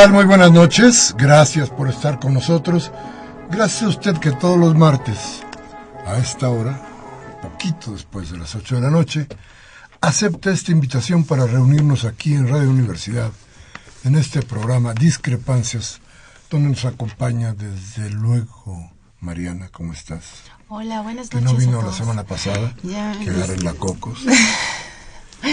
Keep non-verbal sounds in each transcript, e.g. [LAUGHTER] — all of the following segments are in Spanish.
Tal? Muy buenas noches. Gracias por estar con nosotros. Gracias a usted que todos los martes, a esta hora, poquito después de las 8 de la noche, acepta esta invitación para reunirnos aquí en Radio Universidad, en este programa Discrepancias, donde nos acompaña desde luego Mariana. ¿Cómo estás? Hola, buenas Que noches. no vino a la todos. semana pasada, Ya, que agarren la cocos. [LAUGHS]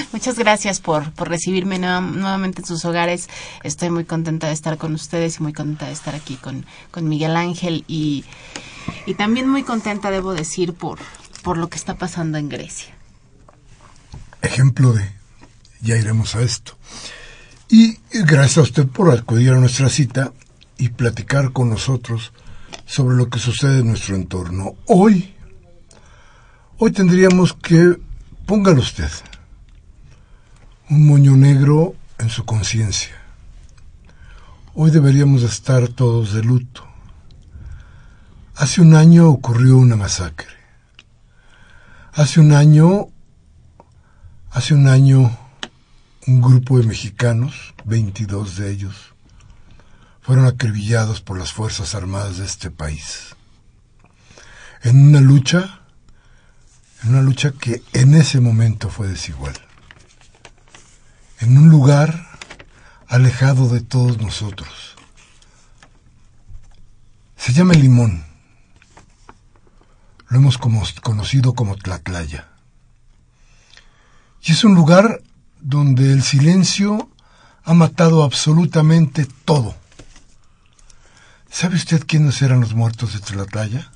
[LAUGHS] Muchas gracias por, por recibirme nueva- nuevamente en sus hogares. Estoy muy contenta de estar con ustedes y muy contenta de estar aquí con, con Miguel Ángel y, y también muy contenta, debo decir, por, por lo que está pasando en Grecia. ejemplo de, ya iremos a esto. Y gracias a usted por acudir a nuestra cita y platicar con nosotros sobre lo que sucede en nuestro entorno. Hoy, hoy tendríamos que, póngalo usted, un moño negro en su conciencia. Hoy deberíamos estar todos de luto. Hace un año ocurrió una masacre. Hace un año Hace un año, un grupo de mexicanos, 22 de ellos, fueron acribillados por las Fuerzas Armadas de este país. En una lucha, en una lucha que en ese momento fue desigual. En un lugar alejado de todos nosotros. Se llama Limón. Lo hemos conocido como Tlatlaya. Y es un lugar donde el silencio ha matado absolutamente todo. ¿Sabe usted quiénes eran los muertos de Tlatlaya?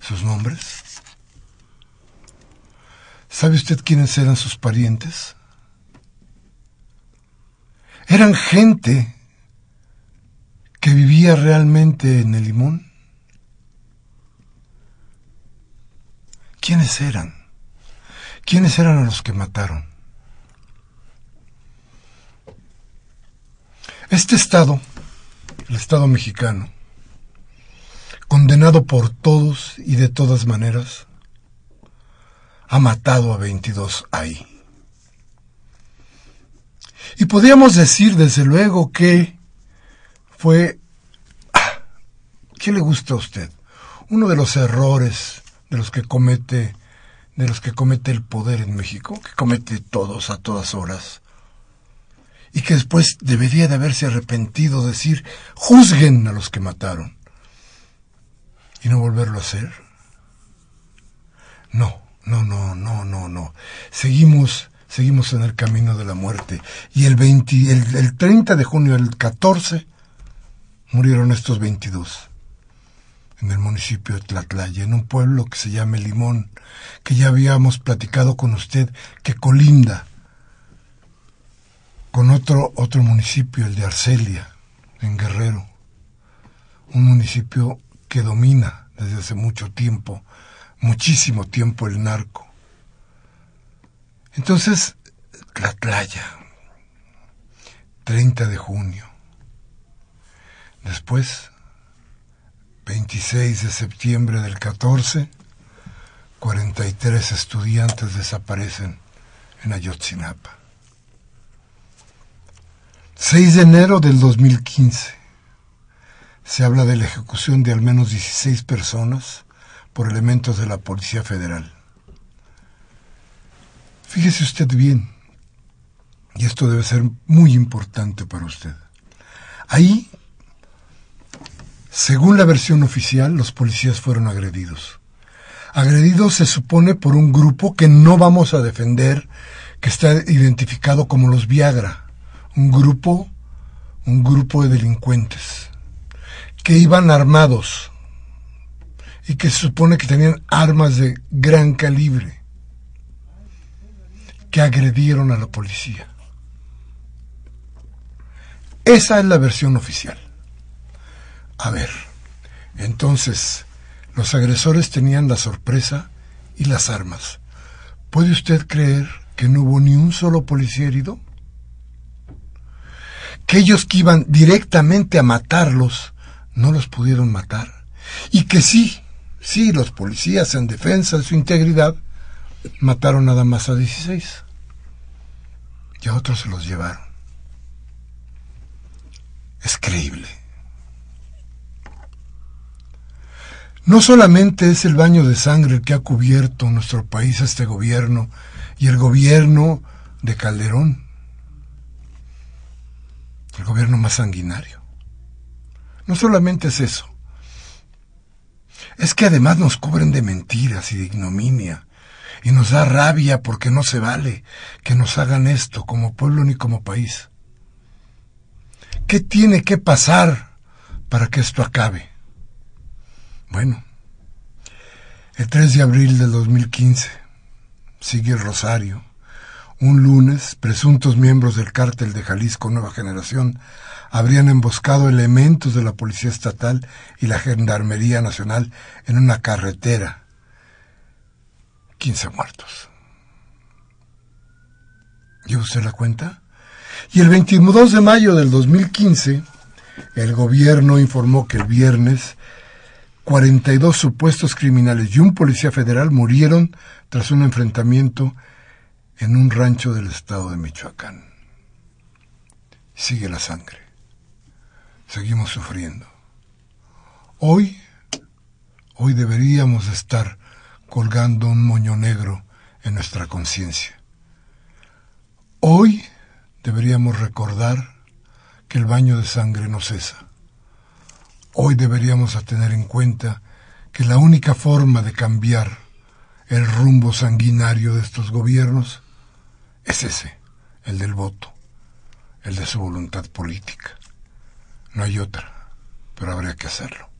¿Sus nombres? ¿Sabe usted quiénes eran sus parientes? Eran gente que vivía realmente en el limón. ¿Quiénes eran? ¿Quiénes eran a los que mataron? Este Estado, el Estado mexicano, condenado por todos y de todas maneras, ha matado a 22 ahí. Y podríamos decir, desde luego, que fue... ah, ¿Qué le gusta a usted? Uno de los errores de los que comete de los que comete el poder en México, que comete todos a todas horas, y que después debería de haberse arrepentido, decir, juzguen a los que mataron, y no volverlo a hacer. No, no, no, no, no, no. Seguimos, seguimos en el camino de la muerte. Y el 20, el, el 30 de junio, el 14, murieron estos 22 en el municipio de Tlatlaya, en un pueblo que se llama Limón, que ya habíamos platicado con usted, que colinda con otro, otro municipio, el de Arcelia, en Guerrero, un municipio que domina desde hace mucho tiempo, muchísimo tiempo el narco. Entonces, Tlatlaya, 30 de junio. Después, 26 de septiembre del 14, 43 estudiantes desaparecen en Ayotzinapa. 6 de enero del 2015. Se habla de la ejecución de al menos 16 personas por elementos de la Policía Federal. Fíjese usted bien, y esto debe ser muy importante para usted. Ahí, según la versión oficial, los policías fueron agredidos. Agredidos se supone por un grupo que no vamos a defender, que está identificado como los Viagra, un grupo, un grupo de delincuentes, que iban armados y que se supone que tenían armas de gran calibre, que agredieron a la policía. Esa es la versión oficial. A ver, entonces, los agresores tenían la sorpresa y las armas. ¿Puede usted creer que no hubo ni un solo policía herido? Que ellos que iban directamente a matarlos no los pudieron matar. Y que sí, sí, los policías en defensa de su integridad mataron nada más a 16. Y a otros se los llevaron. Es creíble. No solamente es el baño de sangre el que ha cubierto nuestro país este gobierno y el gobierno de Calderón, el gobierno más sanguinario. No solamente es eso, es que además nos cubren de mentiras y de ignominia, y nos da rabia porque no se vale que nos hagan esto como pueblo ni como país. ¿Qué tiene que pasar para que esto acabe? Bueno, el 3 de abril del 2015 sigue el Rosario. Un lunes, presuntos miembros del cártel de Jalisco Nueva Generación habrían emboscado elementos de la Policía Estatal y la Gendarmería Nacional en una carretera. 15 muertos. ¿Lleva usted la cuenta? Y el 22 de mayo del 2015, el gobierno informó que el viernes 42 supuestos criminales y un policía federal murieron tras un enfrentamiento en un rancho del estado de Michoacán. Sigue la sangre. Seguimos sufriendo. Hoy, hoy deberíamos estar colgando un moño negro en nuestra conciencia. Hoy deberíamos recordar que el baño de sangre no cesa. Hoy deberíamos tener en cuenta que la única forma de cambiar el rumbo sanguinario de estos gobiernos es ese, el del voto, el de su voluntad política. No hay otra, pero habría que hacerlo.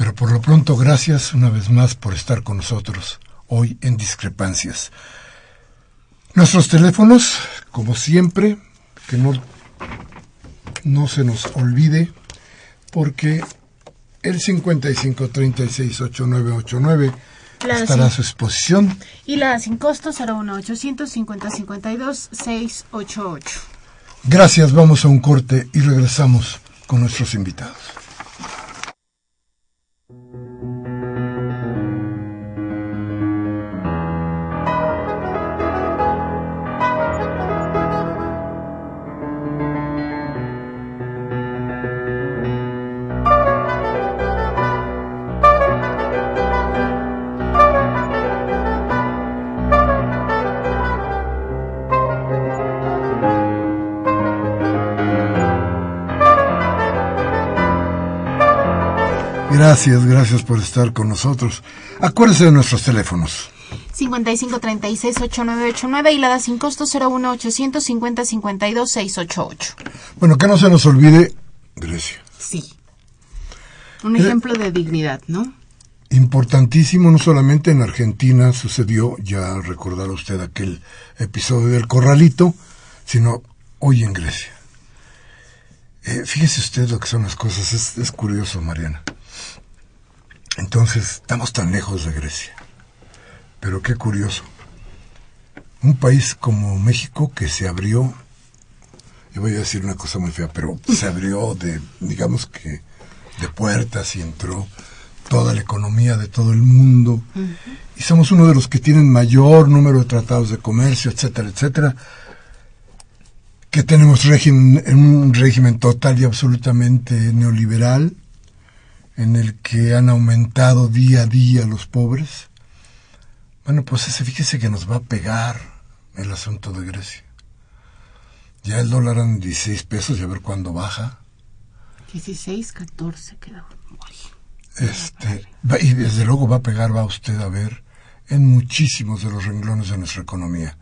Pero por lo pronto, gracias una vez más por estar con nosotros hoy en Discrepancias. Nuestros teléfonos, como siempre, que no, no se nos olvide, porque el 55368989 estará a su exposición. Y la sin costo 01800 50 52 688. Gracias, vamos a un corte y regresamos con nuestros invitados. Gracias, gracias por estar con nosotros. Acuérdese de nuestros teléfonos. 5536-8989 y la da sin costo 01850-52-688. Bueno, que no se nos olvide Grecia. Sí. Un ejemplo de dignidad, ¿no? Importantísimo, no solamente en Argentina sucedió, ya recordará usted aquel episodio del corralito, sino hoy en Grecia. Eh, fíjese usted lo que son las cosas, es, es curioso, Mariana. Entonces, estamos tan lejos de Grecia. Pero qué curioso. Un país como México que se abrió y voy a decir una cosa muy fea, pero se abrió de, digamos que, de puertas y entró toda la economía de todo el mundo. Y somos uno de los que tienen mayor número de tratados de comercio, etcétera, etcétera. Que tenemos régimen, un régimen total y absolutamente neoliberal, en el que han aumentado día a día los pobres. Bueno, pues ese, fíjese que nos va a pegar el asunto de Grecia. Ya el dólar en 16 pesos y a ver cuándo baja. 16, 14 quedó. Este, y desde luego va a pegar, va usted a ver, en muchísimos de los renglones de nuestra economía.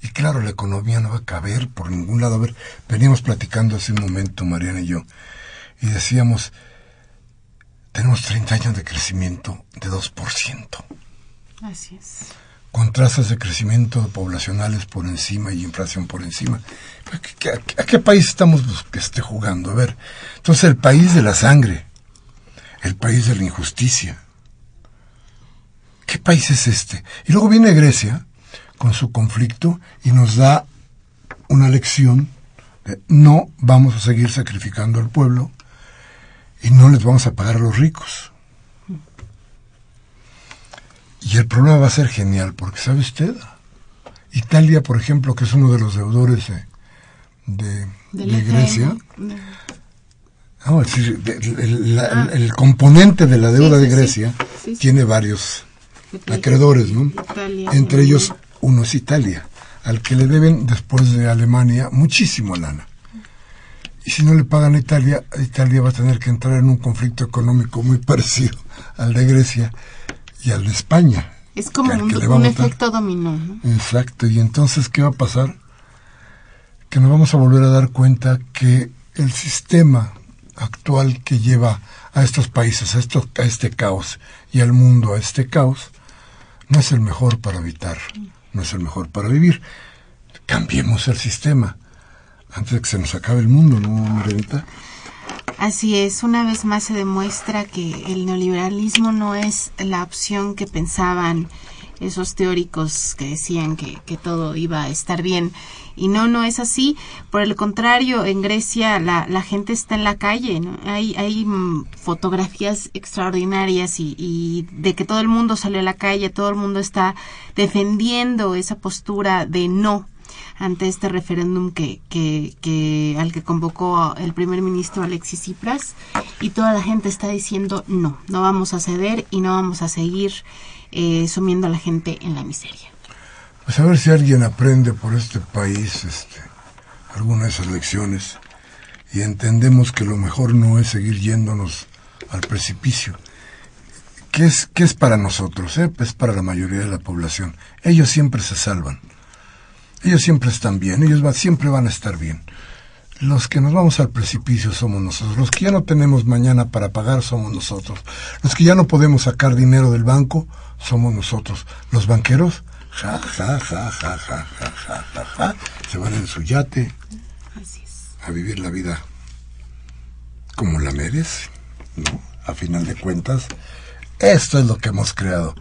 Y claro, la economía no va a caber por ningún lado. A ver, veníamos platicando hace un momento, Mariana y yo, y decíamos, tenemos 30 años de crecimiento de 2%. Así es. Con trazas de crecimiento poblacionales por encima y inflación por encima. ¿A qué, país estamos que esté jugando? A ver, entonces el país de la sangre, el país de la injusticia. ¿Qué país es este? Y luego viene Grecia con su conflicto y nos da una lección de no vamos a seguir sacrificando al pueblo y no les vamos a pagar a los ricos. Y el problema va a ser genial, porque ¿sabe usted? Italia, por ejemplo, que es uno de los deudores de, Grecia, el, componente de la deuda de Grecia tiene varios acreedores, ¿no? Entre ellos uno es Italia, al que le deben después de Alemania muchísimo lana. Y si no le pagan a Italia, Italia va a tener que entrar en un conflicto económico muy [LAUGHS] parecido al de Grecia y al de España. Es como un, efecto dominó. Exacto. Y entonces, ¿qué va a pasar? Que nos vamos a volver a dar cuenta que el sistema actual que lleva a estos países, a, esto, a este caos y al mundo a este caos, no es el mejor para habitar, no es el mejor para vivir. Cambiemos el sistema antes de que se nos acabe el mundo, ¿no, Margarita? Así es, una vez más se demuestra que el neoliberalismo no es la opción que pensaban esos teóricos que decían que, todo iba a estar bien. Y no, no es así. Por el contrario, en Grecia la, la gente está en la calle. ¿no? Hay, hay mm, fotografías extraordinarias y, y, de que todo el mundo sale a la calle, todo el mundo está defendiendo esa postura de no ante este referéndum que, que, que, al que convocó el primer ministro Alexis Tsipras y toda la gente está diciendo no, no vamos a ceder y no vamos a seguir eh, sumiendo a la gente en la miseria. Pues a ver si alguien aprende por este país este, alguna de esas lecciones y entendemos que lo mejor no es seguir yéndonos al precipicio. ¿Qué es, qué es para nosotros? Eh? Es para la mayoría de la población. Ellos siempre se salvan. Ellos siempre están bien, ellos siempre van a estar bien. Los que nos vamos al precipicio somos nosotros. Los que ya no tenemos mañana para pagar somos nosotros. Los que ya no podemos sacar dinero del banco somos nosotros. Los banqueros, ja, ja, ja, ja, ja, ja, ja, ja, ja se van en su yate a vivir la vida como la merece, ¿no? A final de cuentas, esto es lo que hemos creado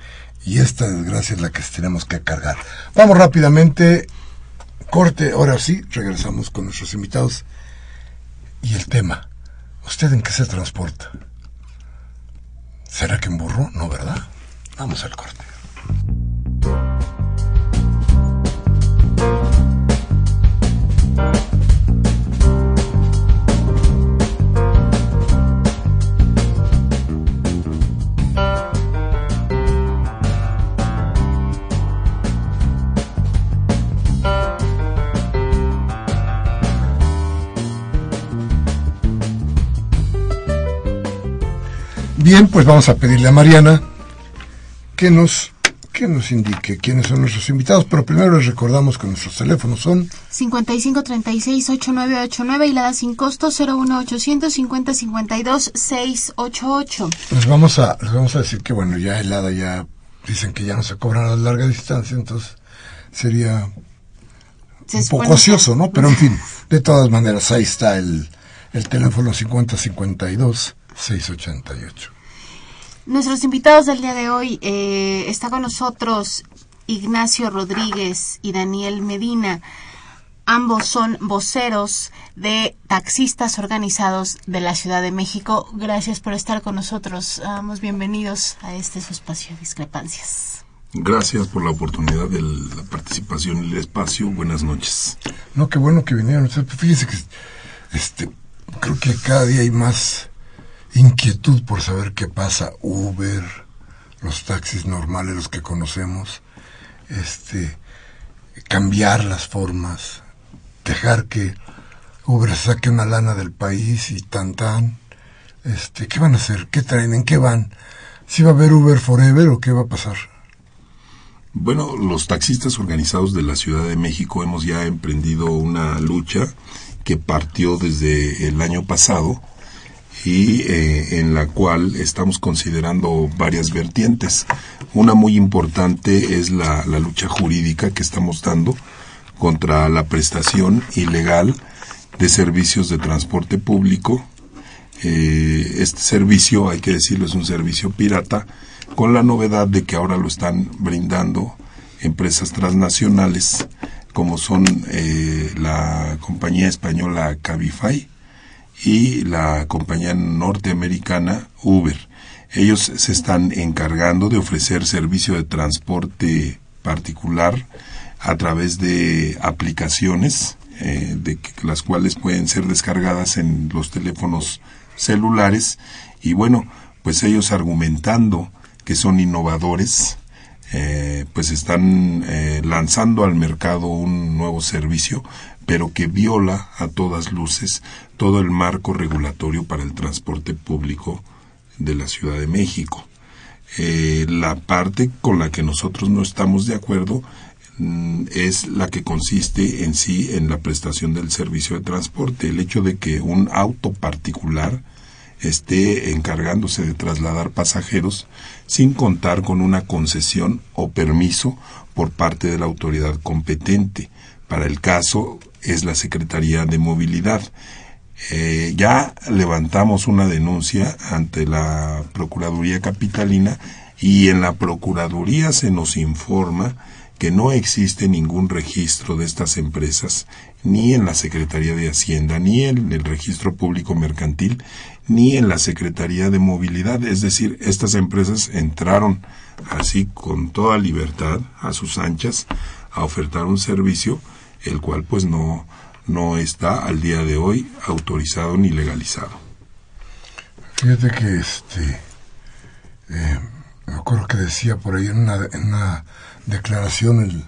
y esta desgracia es la que tenemos que cargar. Vamos rápidamente Corte, ahora sí, regresamos con nuestros invitados. Y el tema, ¿usted en qué se transporta? ¿Será que en burro? No, ¿verdad? Vamos al corte. Bien, pues vamos a pedirle a Mariana que nos, que nos indique quiénes son nuestros invitados, pero primero les recordamos que nuestros teléfonos son 5536-8989 y la da sin costo 01800 5052 688. Les vamos a, les vamos a decir que bueno, ya helada ya dicen que ya no se cobran a larga distancia, entonces sería un poco ocioso, ¿no? Pero en fin, [LAUGHS] de todas maneras, ahí está el, el teléfono 5052 688. Nuestros invitados del día de hoy eh, está con nosotros Ignacio Rodríguez y Daniel Medina. Ambos son voceros de taxistas organizados de la Ciudad de México. Gracias por estar con nosotros. Vamos bienvenidos a este su espacio de discrepancias. Gracias por la oportunidad de la participación en el espacio. Buenas noches. No, qué bueno que vinieron. Fíjese que este, creo que cada día hay más inquietud por saber qué pasa. Uber, los taxis normales, los que conocemos, este, cambiar las formas, dejar que Uber saque una lana del país y tan tan. Este, ¿Qué van a hacer? ¿Qué traen? ¿En qué van? ¿Si va a haber Uber Forever o qué va a pasar? Bueno, los taxistas organizados de la Ciudad de México hemos ya emprendido una lucha que partió desde el año pasado y eh, en la cual estamos considerando varias vertientes. Una muy importante es la, la lucha jurídica que estamos dando contra la prestación ilegal de servicios de transporte público. Eh, este servicio, hay que decirlo, es un servicio pirata, con la novedad de que ahora lo están brindando empresas transnacionales como son eh, la compañía española Cabify y la compañía norteamericana Uber. Ellos se están encargando de ofrecer servicio de transporte particular a través de aplicaciones eh, de las cuales pueden ser descargadas en los teléfonos celulares y bueno pues ellos argumentando que son innovadores eh, pues están eh, lanzando al mercado un nuevo servicio pero que viola a todas luces todo el marco regulatorio para el transporte público de la Ciudad de México. la parte con la que nosotros no estamos de acuerdo Mm, es la que consiste en sí en la prestación del servicio de transporte. El hecho de que un auto particular esté encargándose de trasladar pasajeros sin contar con una concesión o permiso por parte de la autoridad competente. Para el caso es la Secretaría de Movilidad. Eh, ya levantamos una denuncia ante la Procuraduría Capitalina y en la Procuraduría se nos informa que no existe ningún registro de estas empresas, ni en la Secretaría de Hacienda, ni en el Registro Público Mercantil, ni en la Secretaría de Movilidad. Es decir, estas empresas entraron así con toda libertad a sus anchas a ofertar un servicio, el cual pues no, no está al día de hoy autorizado ni legalizado. Fíjate que este, eh, me acuerdo que decía por ahí en una, en una declaración el,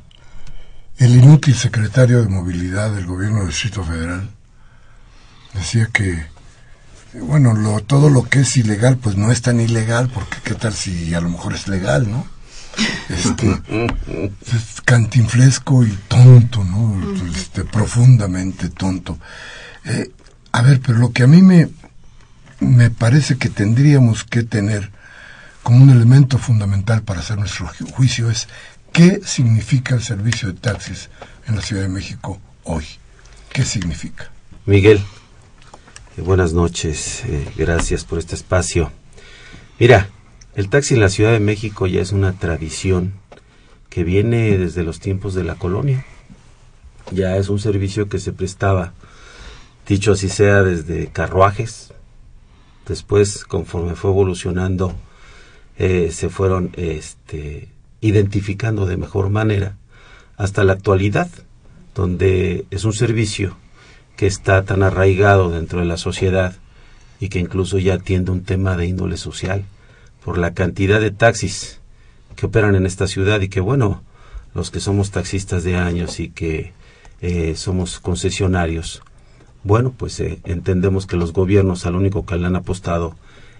el inútil secretario de movilidad del gobierno del Distrito Federal. Decía que, bueno, lo, todo lo que es ilegal, pues no es tan ilegal, porque qué tal si a lo mejor es legal, ¿no? Este, es cantinflesco y tonto, ¿no? Este, profundamente tonto. Eh, a ver, pero lo que a mí me, me parece que tendríamos que tener como un elemento fundamental para hacer nuestro juicio es ¿Qué significa el servicio de taxis en la Ciudad de México hoy? ¿Qué significa? Miguel, eh, buenas noches, eh, gracias por este espacio. Mira, el taxi en la Ciudad de México ya es una tradición que viene desde los tiempos de la colonia. Ya es un servicio que se prestaba, dicho así sea, desde carruajes. Después, conforme fue evolucionando, eh, se fueron este, identificando de mejor manera hasta la actualidad, donde es un servicio que está tan arraigado dentro de la sociedad y que incluso ya atiende un tema de índole social por la cantidad de taxis que operan en esta ciudad y que bueno, los que somos taxistas de años y que eh, somos concesionarios, bueno, pues eh, entendemos que los gobiernos al único que le han apostado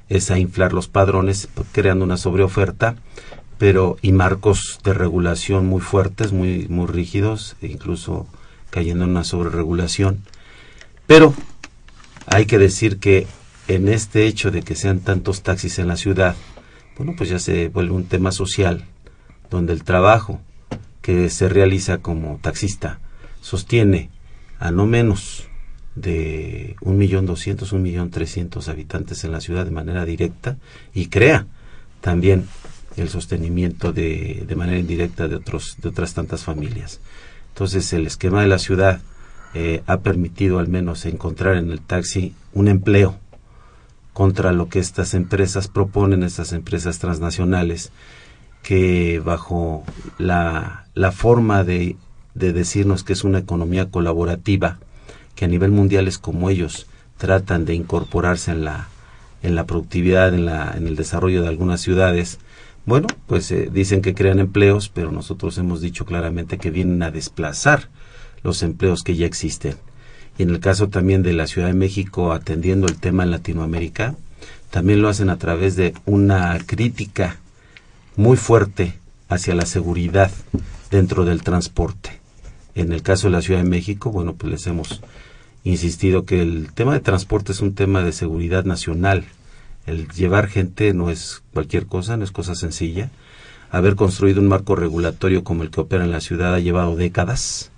es a inflar los padrones, creando una sobreoferta pero y marcos de regulación muy fuertes, muy muy rígidos, e incluso cayendo en una sobreregulación. Pero hay que decir que en este hecho de que sean tantos taxis en la ciudad, bueno, pues ya se vuelve un tema social, donde el trabajo que se realiza como taxista sostiene a no menos de un millón doscientos, un millón trescientos habitantes en la ciudad de manera directa y crea también el sostenimiento de, de manera indirecta de, otros, de otras tantas familias. Entonces el esquema de la ciudad eh, ha permitido al menos encontrar en el taxi un empleo contra lo que estas empresas proponen, estas empresas transnacionales, que bajo la, la forma de, de decirnos que es una economía colaborativa, que a nivel mundial es como ellos tratan de incorporarse en la, en la productividad, en, la, en el desarrollo de algunas ciudades, bueno, pues eh, dicen que crean empleos, pero nosotros hemos dicho claramente que vienen a desplazar los empleos que ya existen. Y en el caso también de la Ciudad de México atendiendo el tema en Latinoamérica, también lo hacen a través de una crítica muy fuerte hacia la seguridad dentro del transporte. En el caso de la Ciudad de México, bueno, pues les hemos insistido que el tema de transporte es un tema de seguridad nacional. El llevar gente no es cualquier cosa, no es cosa sencilla. Haber construido un marco regulatorio como el que opera en la ciudad ha llevado décadas.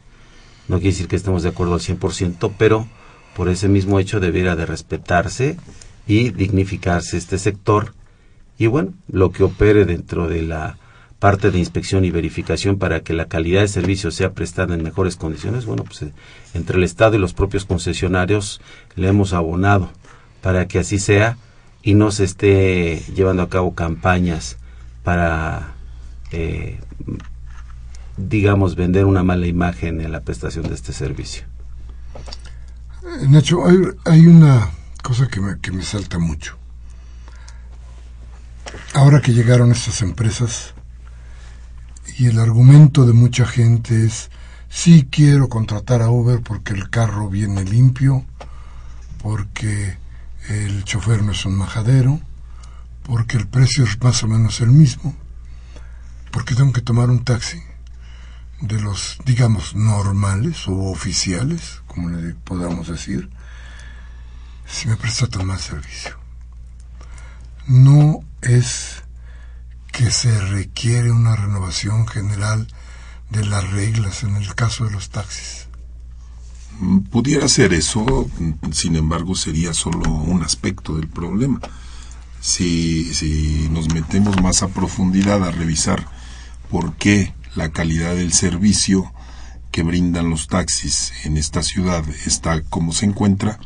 No quiere decir que estemos de acuerdo al 100%, pero por ese mismo hecho debiera de respetarse y dignificarse este sector. Y bueno, lo que opere dentro de la parte de inspección y verificación para que la calidad de servicio sea prestada en mejores condiciones, bueno, pues eh, entre el Estado y los propios concesionarios le hemos abonado para que así sea y no se esté llevando a cabo campañas para, eh, digamos, vender una mala imagen en la prestación de este servicio. Nacho, hay, hay una cosa que me, que me salta mucho. Ahora que llegaron estas empresas, y el argumento de mucha gente es, sí quiero contratar a Uber porque el carro viene limpio, porque el chofer no es un majadero, porque el precio es más o menos el mismo, porque tengo que tomar un taxi de los, digamos, normales o oficiales, como le podamos decir, si me presta tan mal servicio. No es que se requiere una renovación general de las reglas en el caso de los taxis. Pudiera ser eso, sin embargo sería solo un aspecto del problema. Si, si nos metemos más a profundidad a revisar por qué la calidad del servicio que brindan los taxis en esta ciudad está como se encuentra,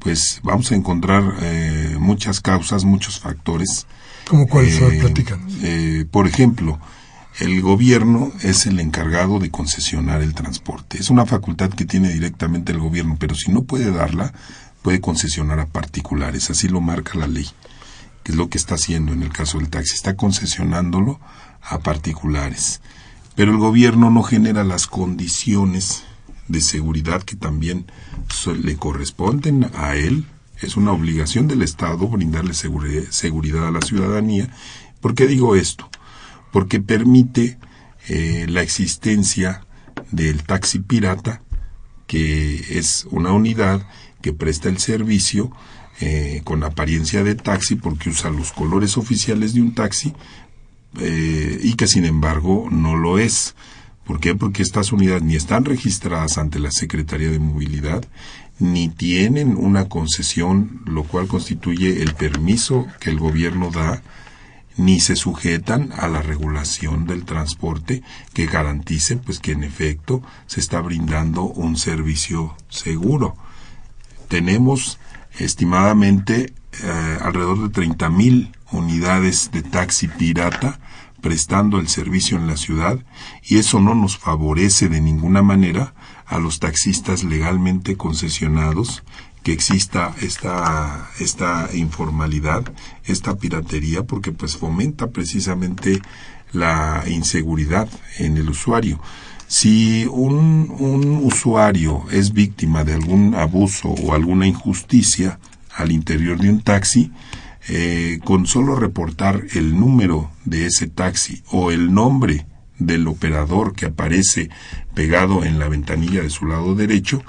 pues vamos a encontrar eh, muchas causas, muchos factores. ¿Cómo cuáles Eh, eh, por ejemplo, el gobierno es el encargado de concesionar el transporte. Es una facultad que tiene directamente el gobierno, pero si no puede darla, puede concesionar a particulares. Así lo marca la ley, que es lo que está haciendo en el caso del taxi. Está concesionándolo a particulares. Pero el gobierno no genera las condiciones de seguridad que también le corresponden a él. Es una obligación del Estado brindarle seguridad a la ciudadanía. ¿Por qué digo esto? Porque permite eh, la existencia del taxi pirata, que es una unidad que presta el servicio eh, con apariencia de taxi porque usa los colores oficiales de un taxi eh, y que sin embargo no lo es. ¿Por qué? Porque estas unidades ni están registradas ante la Secretaría de Movilidad, ni tienen una concesión, lo cual constituye el permiso que el gobierno da, ni se sujetan a la regulación del transporte que garantice pues que en efecto se está brindando un servicio seguro. Tenemos estimadamente eh, alrededor de 30.000 mil unidades de taxi pirata prestando el servicio en la ciudad y eso no nos favorece de ninguna manera a los taxistas legalmente concesionados que exista esta, esta informalidad, esta piratería, porque pues fomenta precisamente la inseguridad en el usuario. Si un, un usuario es víctima de algún abuso o alguna injusticia al interior de un taxi, eh, con solo reportar el número de ese taxi o el nombre del operador que aparece pegado en la ventanilla de su lado derecho,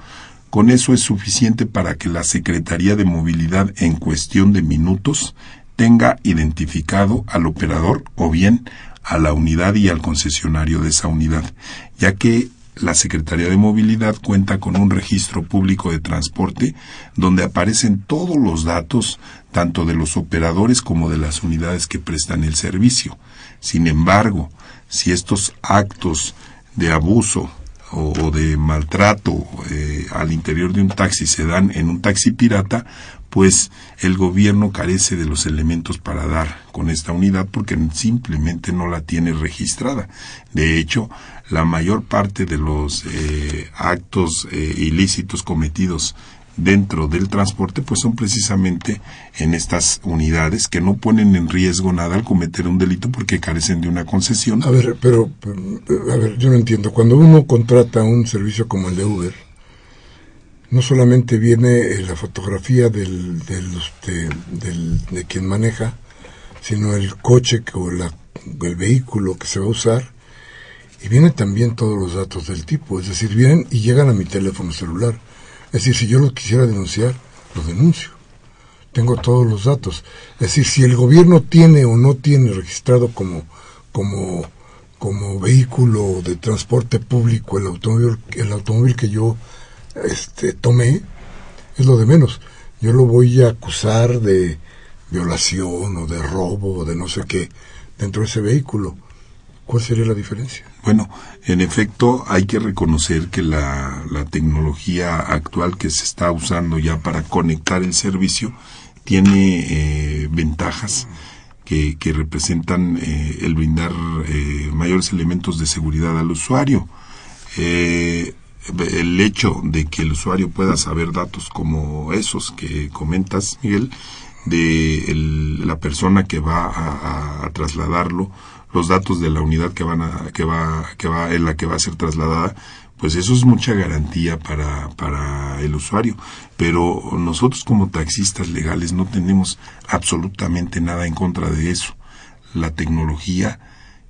con eso es suficiente para que la Secretaría de Movilidad en cuestión de minutos tenga identificado al operador o bien a la unidad y al concesionario de esa unidad, ya que la Secretaría de Movilidad cuenta con un registro público de transporte donde aparecen todos los datos tanto de los operadores como de las unidades que prestan el servicio. Sin embargo, si estos actos de abuso o, de maltrato eh, al interior de un taxi se dan en un taxi pirata, pues el gobierno carece de los elementos para dar con esta unidad porque simplemente no la tiene registrada. De hecho, la mayor parte de los eh, actos eh, ilícitos cometidos dentro del transporte, pues son precisamente en estas unidades que no ponen en riesgo nada al cometer un delito porque carecen de una concesión. A ver, pero, a ver, yo no entiendo. Cuando uno contrata un servicio como el de Uber, no solamente viene eh, la fotografía del, del, de quien maneja, sino el coche o el vehículo que se va a usar, y vienen también todos los datos del tipo, es decir, vienen y llegan a mi teléfono celular es decir, si yo lo quisiera denunciar, lo denuncio. Tengo todos los datos. Es decir, si el gobierno tiene o no tiene registrado como, como, como vehículo de transporte público el automóvil, el automóvil que yo este, tomé, es lo de menos. Yo lo voy a acusar de violación o de robo o de no sé qué dentro de ese vehículo. ¿Cuál sería la diferencia? Bueno, en efecto, hay que reconocer que la, tecnología actual que se está usando ya para conectar el servicio tiene eh, ventajas que, representan eh, el brindar eh, mayores elementos de seguridad al usuario. el hecho de que el usuario pueda saber datos como esos que comentas, Miguel, de la persona que va a trasladarlo, los datos de la unidad que van a, que va, que va, en la que va a ser trasladada, pues eso es mucha garantía para, para el usuario. Pero nosotros como taxistas legales no tenemos absolutamente nada en contra de eso. La tecnología,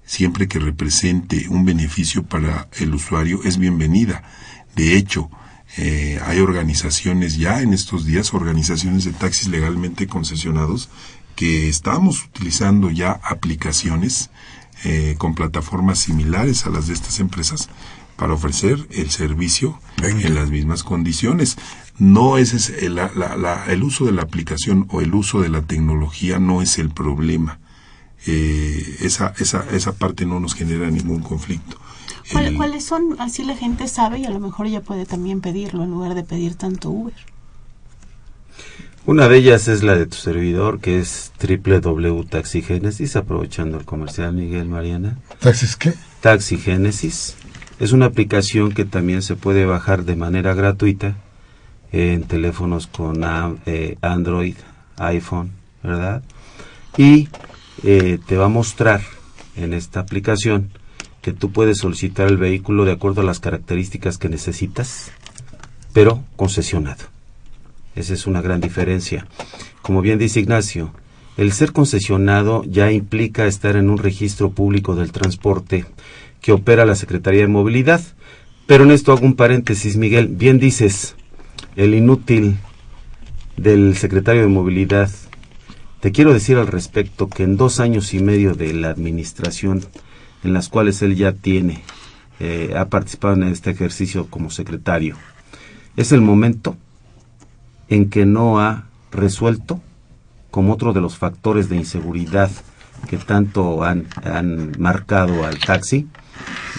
siempre que represente un beneficio para el usuario, es bienvenida. De hecho, eh, hay organizaciones ya en estos días, organizaciones de taxis legalmente concesionados, que estamos utilizando ya aplicaciones eh, con plataformas similares a las de estas empresas para ofrecer el servicio en las mismas condiciones. No es el, el, uso de la aplicación o el uso de la tecnología no es el problema. Eh, esa, esa, esa parte no nos genera ningún conflicto. ¿Cuáles son? Así la gente sabe y a lo mejor ya puede también pedirlo en lugar de pedir tanto Uber. Una de ellas es la de tu servidor, que es www.taxigénesis, aprovechando el comercial Miguel Mariana. ¿Taxis qué? Taxigénesis. Es una aplicación que también se puede bajar de manera gratuita en teléfonos con eh, Android, iPhone, ¿verdad? Y eh, te va a mostrar en esta aplicación que tú puedes solicitar el vehículo de acuerdo a las características que necesitas, pero concesionado. Esa es una gran diferencia. Como bien dice Ignacio, el ser concesionado ya implica estar en un registro público del transporte que opera la Secretaría de Movilidad. Pero en esto hago un paréntesis, Miguel. Bien dices, el inútil del secretario de Movilidad. Te quiero decir al respecto que en dos años y medio de la administración en las cuales él ya tiene, eh, ha participado en este ejercicio como secretario, es el momento en que no ha resuelto como otro de los factores de inseguridad que tanto han, han marcado al taxi,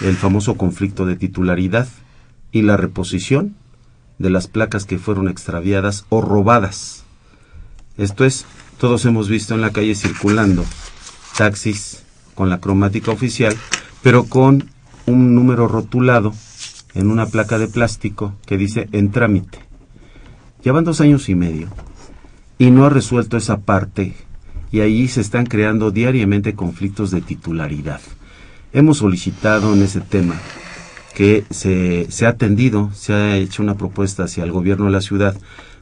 el famoso conflicto de titularidad y la reposición de las placas que fueron extraviadas o robadas. Esto es, todos hemos visto en la calle circulando taxis con la cromática oficial, pero con un número rotulado en una placa de plástico que dice en trámite. Llevan dos años y medio y no ha resuelto esa parte y allí se están creando diariamente conflictos de titularidad. Hemos solicitado en ese tema que se, se ha atendido, se ha hecho una propuesta hacia el gobierno de la ciudad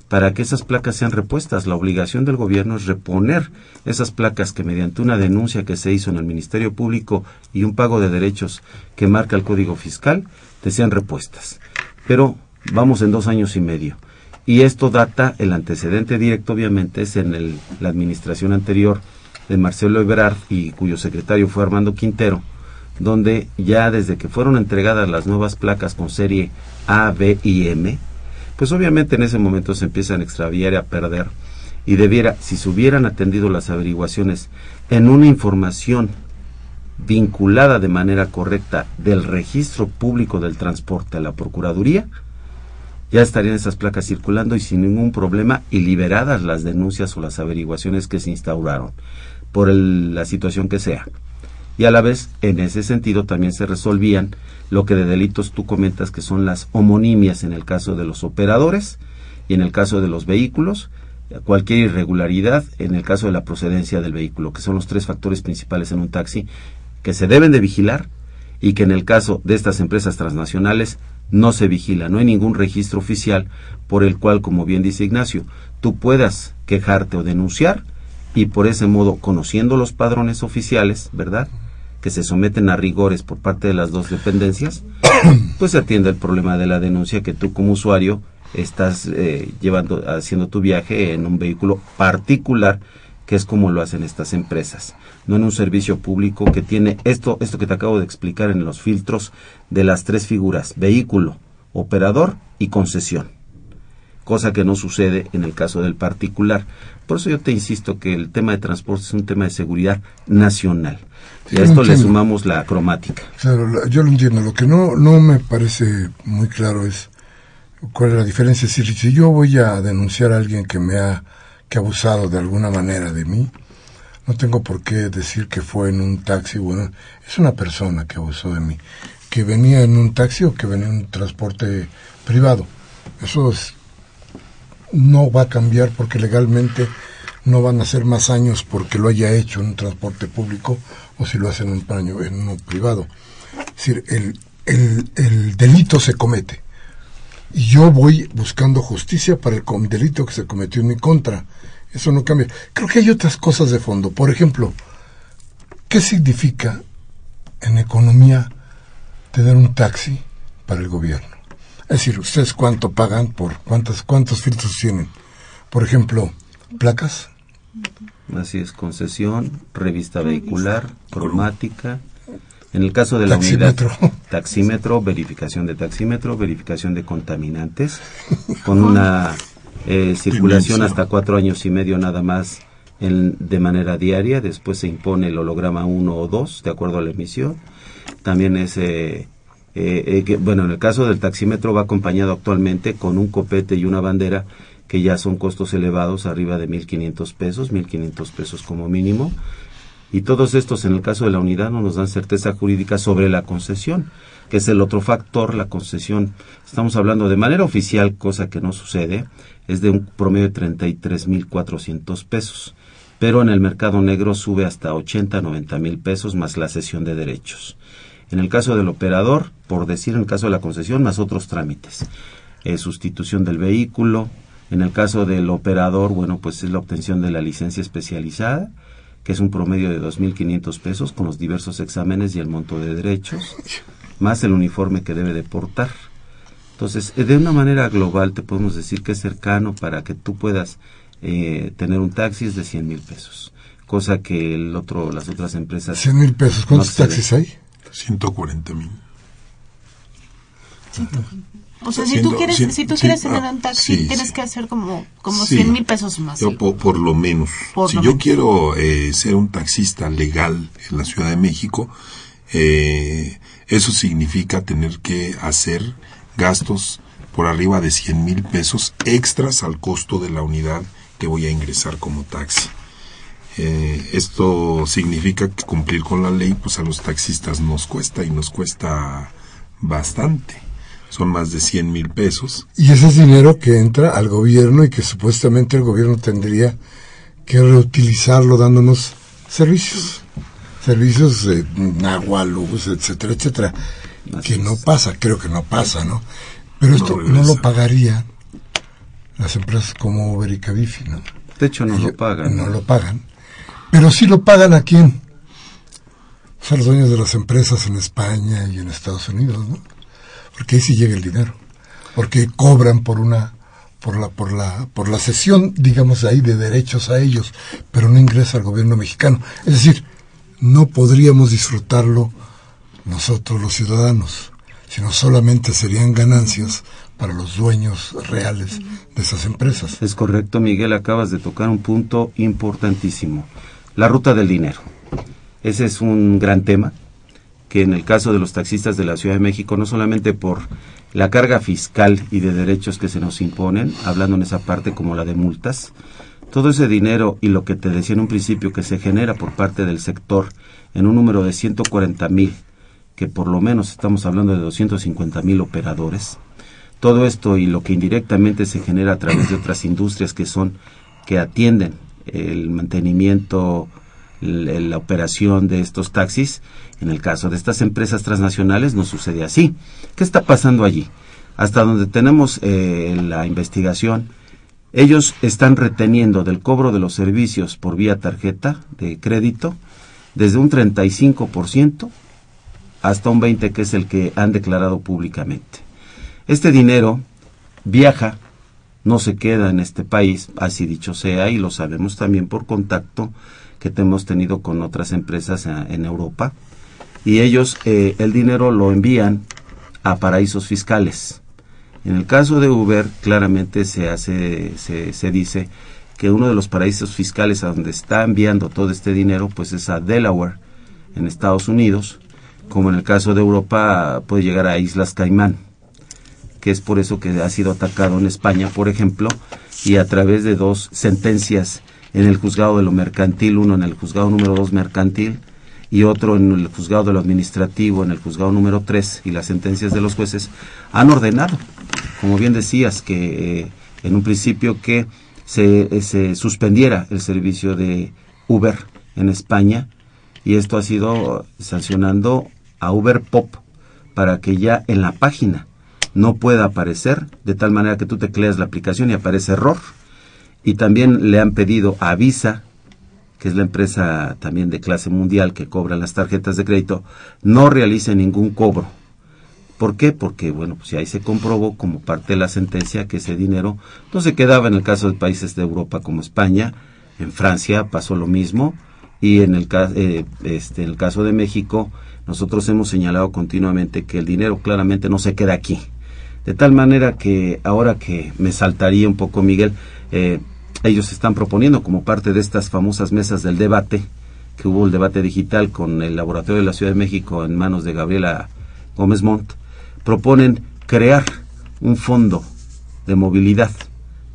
para que esas placas sean repuestas. La obligación del gobierno es reponer esas placas que mediante una denuncia que se hizo en el Ministerio Público y un pago de derechos que marca el Código Fiscal, te sean repuestas. Pero vamos en dos años y medio. Y esto data, el antecedente directo obviamente es en el, la administración anterior de Marcelo Ebrard y cuyo secretario fue Armando Quintero, donde ya desde que fueron entregadas las nuevas placas con serie A, B y M, pues obviamente en ese momento se empiezan a extraviar y a perder. Y debiera, si se hubieran atendido las averiguaciones en una información vinculada de manera correcta del registro público del transporte a la Procuraduría, ya estarían esas placas circulando y sin ningún problema y liberadas las denuncias o las averiguaciones que se instauraron por la situación que sea. Y a la vez, en ese sentido, también se resolvían lo que de delitos tú comentas que son las homonimias en el caso de los operadores y en el caso de los vehículos, cualquier irregularidad en el caso de la procedencia del vehículo, que son los tres factores principales en un taxi que se deben de vigilar y que en el caso de estas empresas transnacionales no se vigila, no hay ningún registro oficial por el cual, como bien dice Ignacio, tú puedas quejarte o denunciar y por ese modo, conociendo los padrones oficiales, ¿verdad? que se someten a rigores por parte de las dos dependencias, [COUGHS] pues se atiende el problema de la denuncia que tú como usuario estás eh, llevando, haciendo tu viaje en un vehículo particular, que es como lo hacen estas empresas, no en un servicio público que tiene esto, esto que te acabo de explicar en los filtros de las tres figuras, vehículo, operador y concesión, cosa que no sucede en el caso del particular. Por eso yo te insisto que el tema de transporte es un tema de seguridad nacional. y a esto le sumamos la cromática. yo lo entiendo. Lo que no, no me parece muy claro es cuál es la diferencia. Si, si yo voy a denunciar a alguien que me ha que ha abusado de alguna manera de mí, no tengo por qué decir que fue en un taxi. Bueno, es una persona que abusó de mí, que venía en un taxi o que venía en un transporte privado. Eso no va a cambiar porque legalmente no van a ser más años porque lo haya hecho en un transporte público o si lo hace en un paño, en uno privado. Es decir, el, el delito se comete y yo voy buscando justicia para el delito que se cometió en mi contra. Eso no cambia. Creo que hay otras cosas de fondo. Por ejemplo, ¿qué significa en economía tener un taxi para el gobierno? Es decir, ¿ustedes cuánto pagan por cuántos, cuántos filtros tienen? Por ejemplo, placas. Así es, concesión, revista vehicular, cromática, en el caso de la unidad taxímetro, verificación de taxímetro, verificación de contaminantes, con una eh, circulación hasta cuatro años y medio nada más en, de manera diaria. Después se impone el holograma 1 o 2, de acuerdo a la emisión. También es, eh, eh, bueno, en el caso del taxímetro va acompañado actualmente con un copete y una bandera que ya son costos elevados, arriba de 1.500 pesos, 1.500 pesos como mínimo y todos estos, en el caso de la unidad, no nos dan certeza jurídica sobre la concesión, que es el otro factor, la concesión. Estamos hablando de manera oficial, cosa que no sucede, es de un promedio de 33.400 pesos, pero en el mercado negro sube hasta 80, 90 mil pesos más la cesión de derechos. En el caso del operador, por decir en el caso de la concesión, más otros trámites. Eh, sustitución del vehículo. En el caso del operador, bueno, pues es la obtención de la licencia especializada que es un promedio de 2.500 pesos con los diversos exámenes y el monto de derechos, más el uniforme que debe de portar. Entonces, eh, de una manera global te podemos decir que es cercano para que tú puedas eh, tener un taxi es de 100 mil pesos, cosa que el otro, las otras empresas... 100 mil pesos, ¿cuántos taxis hay? 140 mil. O sea, si tú quieres, si tú quieres tener ah, un taxi, tienes que hacer como, como 100 mil pesos más. Yo, por, lo menos. si yo quiero eh, ser un taxista legal en la Ciudad de México, eh, eso significa tener que hacer gastos por arriba de 100 mil pesos extras al costo de la unidad que voy a ingresar como taxi. Eh, esto significa que cumplir con la ley, pues a los taxistas nos cuesta y nos cuesta bastante son más de 100 mil pesos. Y ese es dinero que entra al gobierno y que supuestamente el gobierno tendría que reutilizarlo dándonos servicios, servicios de agua, luz, etcétera, etcétera, que no pasa, creo que no pasa, ¿no? Pero esto no, lo pagarían las empresas como Uber y Cabify, ¿no? De hecho no lo pagan. No lo pagan. Pero sí lo pagan a quién? a los dueños de las empresas en España y en Estados Unidos, ¿no? Porque ahí sí llega el dinero, porque cobran por una por la por la por la cesión, digamos ahí de derechos a ellos, pero no ingresa al gobierno mexicano. Es decir, no podríamos disfrutarlo nosotros los ciudadanos, sino solamente serían ganancias para los dueños reales de esas empresas. Es correcto, Miguel, acabas de tocar un punto importantísimo, la ruta del dinero. Ese es un gran tema que en el caso de los taxistas de la Ciudad de México, no solamente por la carga fiscal y de derechos que se nos imponen, hablando en esa parte como la de multas, todo ese dinero y lo que te decía en un principio que se genera por parte del sector en un número de 140 mil, que por lo menos estamos hablando de 250 mil operadores, todo esto y lo que indirectamente se genera a través de otras industrias que son, que atienden el mantenimiento, la operación de estos taxis, en el caso de estas empresas transnacionales no sucede así. ¿Qué está pasando allí? Hasta donde tenemos eh, la investigación, ellos están reteniendo del cobro de los servicios por vía tarjeta de crédito desde un 35% hasta un 20% que es el que han declarado públicamente. Este dinero viaja, no se queda en este país, así dicho sea, y lo sabemos también por contacto que hemos tenido con otras empresas eh, en Europa, y ellos eh, el dinero lo envían a paraísos fiscales. En el caso de Uber, claramente se hace, se, se dice que uno de los paraísos fiscales a donde está enviando todo este dinero, pues es a Delaware, en Estados Unidos, como en el caso de Europa puede llegar a Islas Caimán, que es por eso que ha sido atacado en España, por ejemplo, y a través de dos sentencias en el juzgado de lo mercantil, uno en el juzgado número dos mercantil y otro en el juzgado de lo administrativo, en el juzgado número 3 y las sentencias de los jueces han ordenado, como bien decías, que eh, en un principio que se, eh, se, suspendiera el servicio de Uber en España y esto ha sido sancionando a Uber Pop para que ya en la página no pueda aparecer de tal manera que tú tecleas la aplicación y aparece error. Y también le han pedido a Visa que es la empresa también de clase mundial que cobra las tarjetas de crédito, no realice ningún cobro. ¿Por qué? Porque, bueno, pues ahí se comprobó como parte de la sentencia que ese dinero no se quedaba en el caso de países de Europa como España, en Francia pasó lo mismo y en el, eh, este, en el caso de México nosotros hemos señalado continuamente que el dinero claramente no se queda aquí. De tal manera que ahora que me saltaría un poco, Miguel, eh, ellos están proponiendo como parte de estas famosas mesas del debate, que hubo el debate digital con el Laboratorio de la Ciudad de México en manos de Gabriela Gómez Montt, proponen crear un fondo de movilidad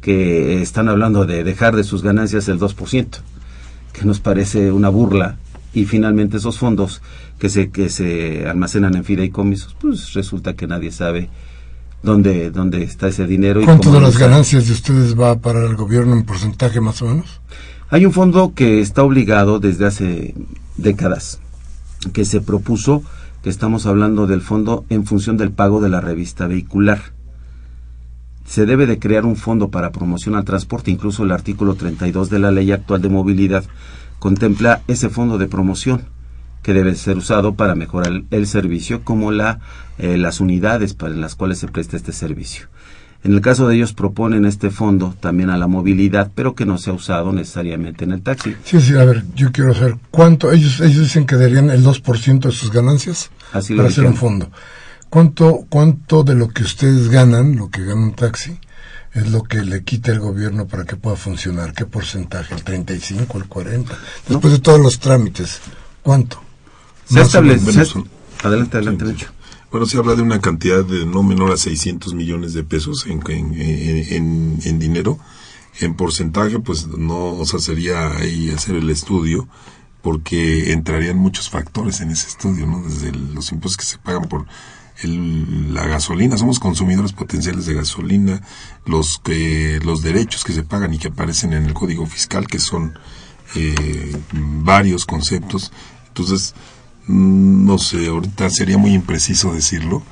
que están hablando de dejar de sus ganancias el 2%, que nos parece una burla y finalmente esos fondos que se que se almacenan en fideicomisos, pues resulta que nadie sabe dónde, dónde está ese dinero. Y ¿Cuánto de las ganancias de ustedes va para el gobierno en porcentaje más o menos? Hay un fondo que está obligado desde hace décadas, que se propuso, que estamos hablando del fondo en función del pago de la revista vehicular. Se debe de crear un fondo para promoción al transporte, incluso el artículo 32 de la ley actual de movilidad contempla ese fondo de promoción que debe ser usado para mejorar el servicio como la, eh, las unidades para las cuales se presta este servicio. En el caso de ellos proponen este fondo también a la movilidad, pero que no se ha usado necesariamente en el taxi. Sí, sí, a ver, yo quiero saber cuánto, ellos, ellos dicen que darían el 2% de sus ganancias Así para hacer un fondo. ¿Cuánto, ¿Cuánto de lo que ustedes ganan, lo que gana un taxi, es lo que le quita el gobierno para que pueda funcionar? ¿Qué porcentaje? ¿El 35, el 40? Después de todos los trámites, ¿cuánto? Se establece. adelante, adelante, Bueno, se habla de una cantidad de no menor a 600 millones de pesos en, en, en, dinero. En porcentaje, pues no, o sea, sería ahí hacer el estudio, porque entrarían muchos factores en ese estudio, ¿no? Desde los impuestos que se pagan por el, la gasolina, somos consumidores potenciales de gasolina, los que los derechos que se pagan y que aparecen en el código fiscal, que son eh, varios conceptos. Entonces, no sé, ahorita sería muy impreciso decirlo.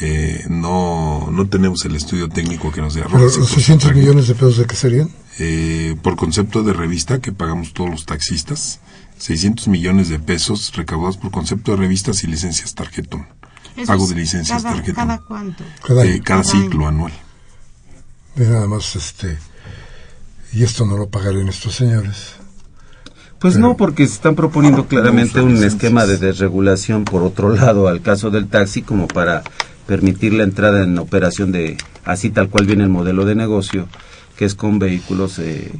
Eh, no, no tenemos el estudio técnico que nos dé ¿Pero los 600 millones de pesos de qué serían? Eh, por concepto de revista que pagamos todos los taxistas, 600 millones de pesos recaudados por concepto de revistas y licencias tarjetón. Pago de licencias cada, tarjetón. ¿Cada cuánto? Cada, eh, cada, ciclo anual. De nada más, este. Y esto no lo pagarían estos señores. Pues no, porque se están proponiendo claramente un esquema de desregulación por otro lado al caso del taxi como para permitir la entrada en operación de así tal cual viene el modelo de negocio, que es con vehículos eh,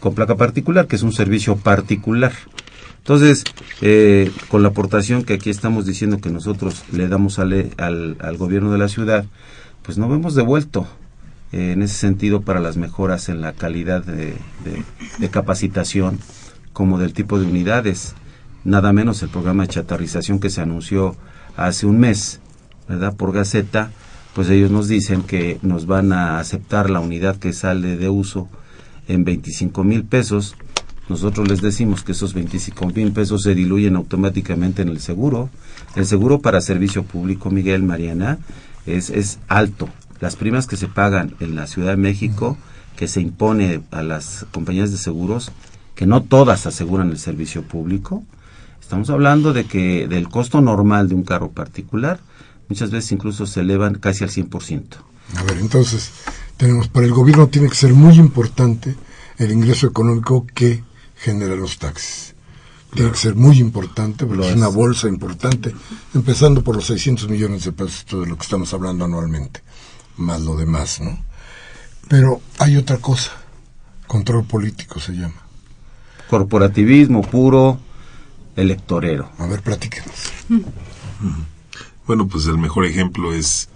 con placa particular, que es un servicio particular. Entonces, eh, con la aportación que aquí estamos diciendo que nosotros le damos al, al, gobierno de la ciudad, pues no hemos devuelto eh, en ese sentido para las mejoras en la calidad de, capacitación como del tipo de unidades. Nada menos el programa de chatarrización que se anunció hace un mes, ¿verdad? Por Gaceta, pues ellos nos dicen que nos van a aceptar la unidad que sale de uso en 25 mil pesos nosotros les decimos que esos 25 mil pesos se diluyen automáticamente en el seguro. El seguro para servicio público, Miguel Mariana, es, es alto. Las primas que se pagan en la Ciudad de México, que se impone a las compañías de seguros, que no todas aseguran el servicio público, estamos hablando de que del costo normal de un carro particular, muchas veces incluso se elevan casi al 100%. A ver, entonces, tenemos, para el gobierno tiene que ser muy importante el ingreso económico que genera los taxis. Tiene que ser muy importante, porque es una bolsa importante, empezando por los 600 millones de pesos de lo que estamos hablando anualmente, más lo demás, ¿no? Pero hay otra cosa, control político se llama. Corporativismo puro, electorero. A ver, platíquenos. Bueno, pues el mejor ejemplo es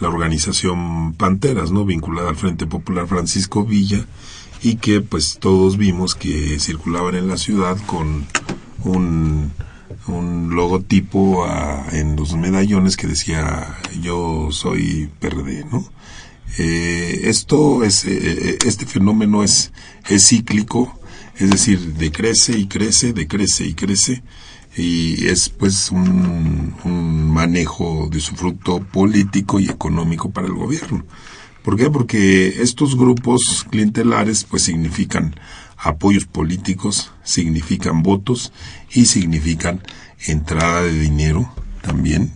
la organización Panteras, ¿no? Vinculada al Frente Popular Francisco Villa, y que pues todos vimos que circulaban en la ciudad con un, un logotipo ah, en los medallones que decía yo soy PRD, ¿no? Eh, esto es, eh, eh, este fenómeno es, es cíclico, es decir, decrece y crece, decrece y crece, y es pues un, un manejo de su fruto político y económico para el gobierno. ¿Por qué? Porque estos grupos clientelares pues significan apoyos políticos, significan votos y significan entrada de dinero también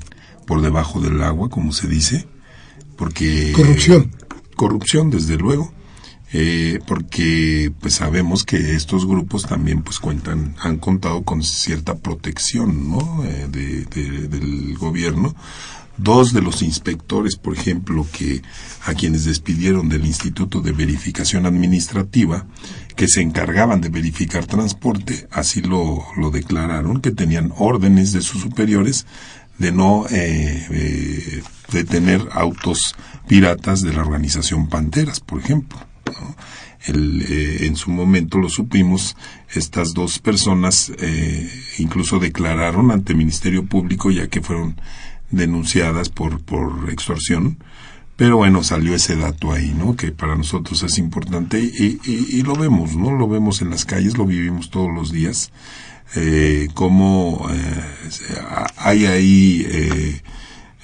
por debajo del agua, como se dice, porque corrupción, corrupción desde luego, eh, porque pues sabemos que estos grupos también pues cuentan, han contado con cierta protección, ¿no? Eh, del gobierno Dos de los inspectores, por ejemplo, que a quienes despidieron del Instituto de Verificación Administrativa, que se encargaban de verificar transporte, así lo, lo declararon, que tenían órdenes de sus superiores de no eh, eh detener autos piratas de la organización Panteras, por ejemplo. El, eh, en su momento lo supimos, estas dos personas eh, incluso declararon ante el Ministerio Público ya que fueron denunciadas por, por extorsión. Pero bueno, salió ese dato ahí, ¿no? Que para nosotros es importante y, lo vemos, ¿no? Lo vemos en las calles, lo vivimos todos los días. Eh, como eh, hay ahí eh,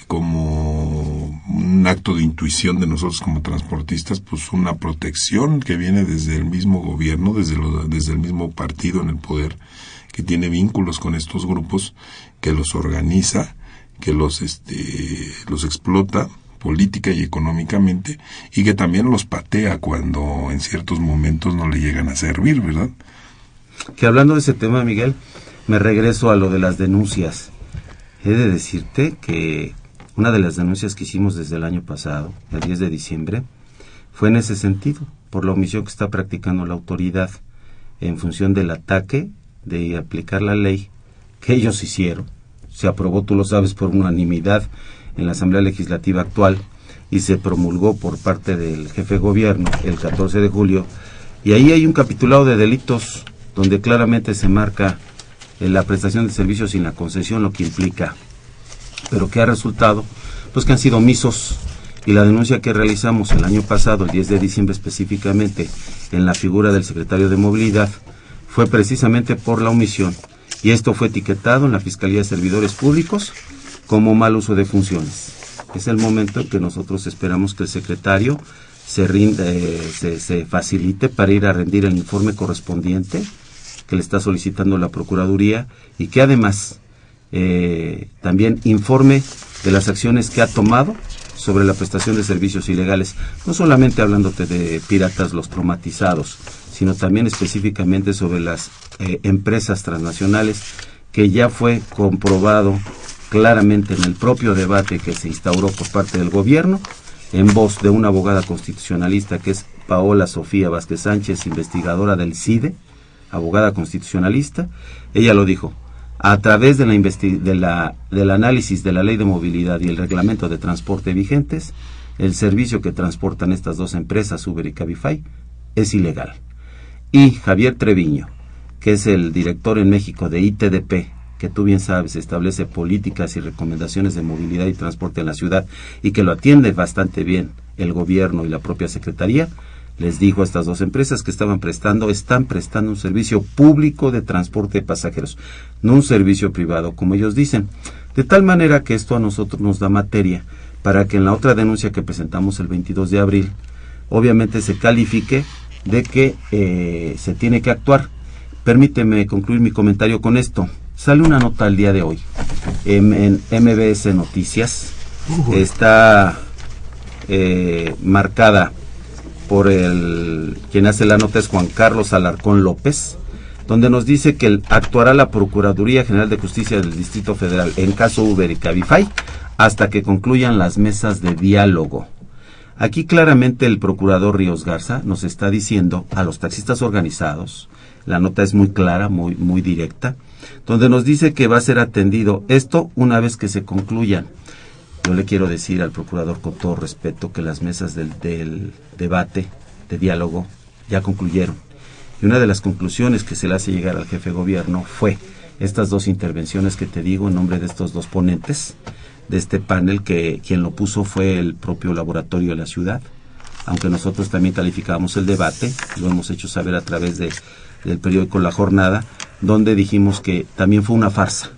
como un acto de intuición de nosotros como transportistas, pues una protección que viene desde el mismo gobierno, desde, desde el mismo partido en el poder, que tiene vínculos con estos grupos, que los organiza que los, este, los explota política y económicamente y que también los patea cuando en ciertos momentos no le llegan a servir, ¿verdad? Que hablando de ese tema, Miguel, me regreso a lo de las denuncias. He de decirte que una de las denuncias que hicimos desde el año pasado, el 10 de diciembre, fue en ese sentido, por la omisión que está practicando la autoridad en función del ataque de aplicar la ley que ellos hicieron se aprobó, tú lo sabes, por unanimidad en la Asamblea Legislativa actual y se promulgó por parte del jefe de gobierno el 14 de julio. Y ahí hay un capitulado de delitos donde claramente se marca la prestación de servicios sin la concesión, lo que implica. Pero que ha resultado, pues que han sido omisos. Y la denuncia que realizamos el año pasado, el 10 de diciembre específicamente, en la figura del secretario de Movilidad, fue precisamente por la omisión y esto fue etiquetado en la Fiscalía de Servidores Públicos como mal uso de funciones. Es el momento en que nosotros esperamos que el secretario se, rinde, se, facilite para ir a rendir el informe correspondiente que le está solicitando la Procuraduría y que además eh, también informe de las acciones que ha tomado sobre la prestación de servicios ilegales, no solamente hablándote de piratas los traumatizados, sino también específicamente sobre las eh, empresas transnacionales, que ya fue comprobado claramente en el propio debate que se instauró por parte del gobierno, en voz de una abogada constitucionalista que es Paola Sofía Vázquez Sánchez, investigadora del CIDE, abogada constitucionalista, ella lo dijo, a través de la de la, del análisis de la ley de movilidad y el reglamento de transporte vigentes, el servicio que transportan estas dos empresas, Uber y Cabify, es ilegal. Y Javier Treviño, que es el director en México de ITDP, que tú bien sabes establece políticas y recomendaciones de movilidad y transporte en la ciudad y que lo atiende bastante bien el gobierno y la propia secretaría, les dijo a estas dos empresas que estaban prestando, están prestando un servicio público de transporte de pasajeros, no un servicio privado, como ellos dicen. De tal manera que esto a nosotros nos da materia para que en la otra denuncia que presentamos el 22 de abril, obviamente se califique de que eh, se tiene que actuar. Permíteme concluir mi comentario con esto. Sale una nota el día de hoy en, MBS Noticias. Está eh, marcada por el quien hace la nota es Juan Carlos Alarcón López, donde nos dice que actuará la Procuraduría General de Justicia del Distrito Federal en caso Uber y Cabify hasta que concluyan las mesas de diálogo. Aquí claramente el procurador Ríos Garza nos está diciendo a los taxistas organizados, la nota es muy clara, muy, muy directa, donde nos dice que va a ser atendido esto una vez que se concluyan yo le quiero decir al procurador con todo respeto que las mesas del, debate, de diálogo, ya concluyeron. Y una de las conclusiones que se le hace llegar al jefe de gobierno fue estas dos intervenciones que te digo en nombre de estos dos ponentes de este panel que quien lo puso fue el propio laboratorio de la ciudad. Aunque nosotros también calificamos el debate, lo hemos hecho saber a través de, del periódico La Jornada, donde dijimos que también fue una farsa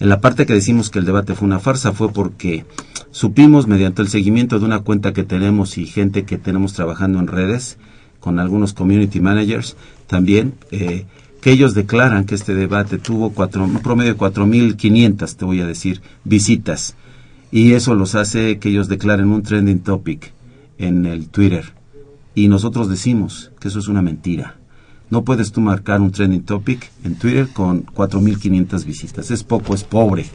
en la parte que decimos que el debate fue una farsa fue porque supimos mediante el seguimiento de una cuenta que tenemos y gente que tenemos trabajando en redes con algunos community managers también eh, que ellos declaran que este debate tuvo cuatro, un promedio de 4.500, te voy a decir, visitas. Y eso los hace que ellos declaren un trending topic en el Twitter. Y nosotros decimos que eso es una mentira. No puedes tú marcar un trending topic en Twitter con 4.500 visitas. Es poco, es pobre,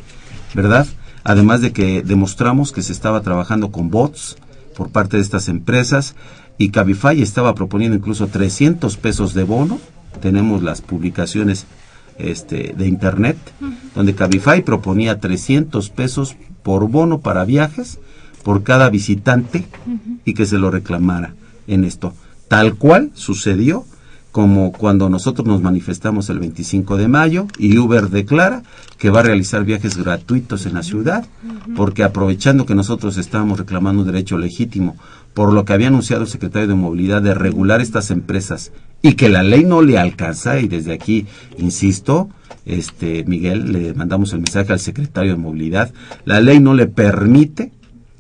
¿verdad? Además de que demostramos que se estaba trabajando con bots por parte de estas empresas y Cabify estaba proponiendo incluso 300 pesos de bono. Tenemos las publicaciones este, de internet donde Cabify proponía 300 pesos por bono para viajes por cada visitante y que se lo reclamara en esto. Tal cual sucedió como cuando nosotros nos manifestamos el 25 de mayo y Uber declara que va a realizar viajes gratuitos en la ciudad, porque aprovechando que nosotros estábamos reclamando un derecho legítimo por lo que había anunciado el secretario de Movilidad de regular estas empresas y que la ley no le alcanza, y desde aquí, insisto, este Miguel, le mandamos el mensaje al secretario de Movilidad, la ley no le permite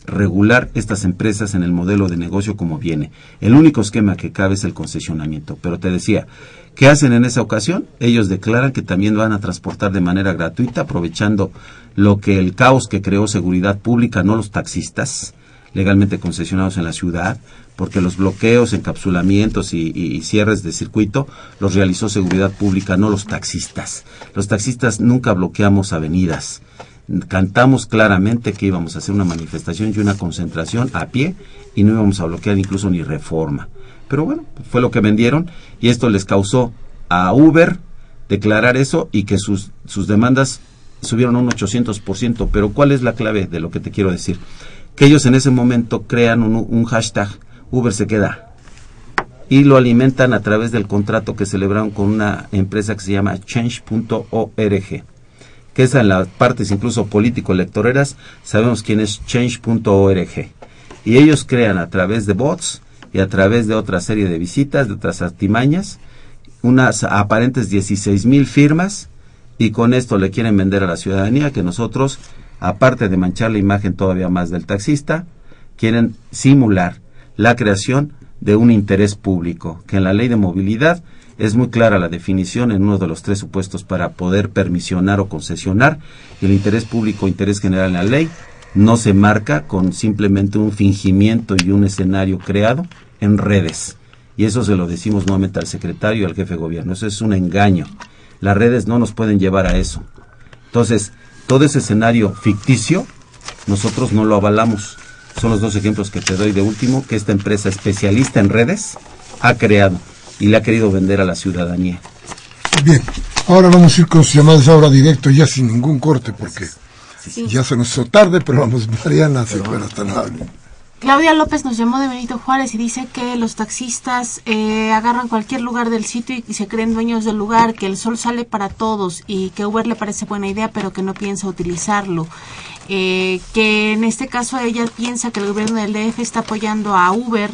regular estas empresas en el modelo de negocio como viene. El único esquema que cabe es el concesionamiento. Pero te decía, ¿qué hacen en esa ocasión? Ellos declaran que también van a transportar de manera gratuita, aprovechando lo que el caos que creó seguridad pública, no los taxistas legalmente concesionados en la ciudad, porque los bloqueos, encapsulamientos y, y, cierres de circuito los realizó seguridad pública, no los taxistas. Los taxistas nunca bloqueamos avenidas cantamos claramente que íbamos a hacer una manifestación y una concentración a pie y no íbamos a bloquear incluso ni reforma. Pero bueno, fue lo que vendieron y esto les causó a Uber declarar eso y que sus, sus demandas subieron un 800%. Pero ¿cuál es la clave de lo que te quiero decir? Que ellos en ese momento crean un, un hashtag Uber se queda y lo alimentan a través del contrato que celebraron con una empresa que se llama change.org que es en las partes incluso político-electoreras, sabemos quién es change.org. Y ellos crean a través de bots y a través de otra serie de visitas, de otras artimañas, unas aparentes 16 mil firmas y con esto le quieren vender a la ciudadanía que nosotros, aparte de manchar la imagen todavía más del taxista, quieren simular la creación de un interés público, que en la ley de movilidad es muy clara la definición en uno de los tres supuestos para poder permisionar o concesionar. El interés público, interés general en la ley, no se marca con simplemente un fingimiento y un escenario creado en redes. Y eso se lo decimos nuevamente al secretario y al jefe de gobierno. Eso es un engaño. Las redes no nos pueden llevar a eso. Entonces, todo ese escenario ficticio, nosotros no lo avalamos. Son los dos ejemplos que te doy de último, que esta empresa especialista en redes ha creado y le ha querido vender a la ciudadanía. Bien, ahora vamos a ir con sus llamadas ahora directo, ya sin ningún corte, porque ya se nos hizo tarde, pero vamos, Mariana, si fuera tan amable. Claudia López nos llamó de Benito Juárez y dice que los taxistas eh, agarran cualquier lugar del sitio y, se creen dueños del lugar, que el sol sale para todos y que Uber le parece buena idea pero que no piensa utilizarlo. Eh, que en este caso ella piensa que el gobierno del DF está apoyando a Uber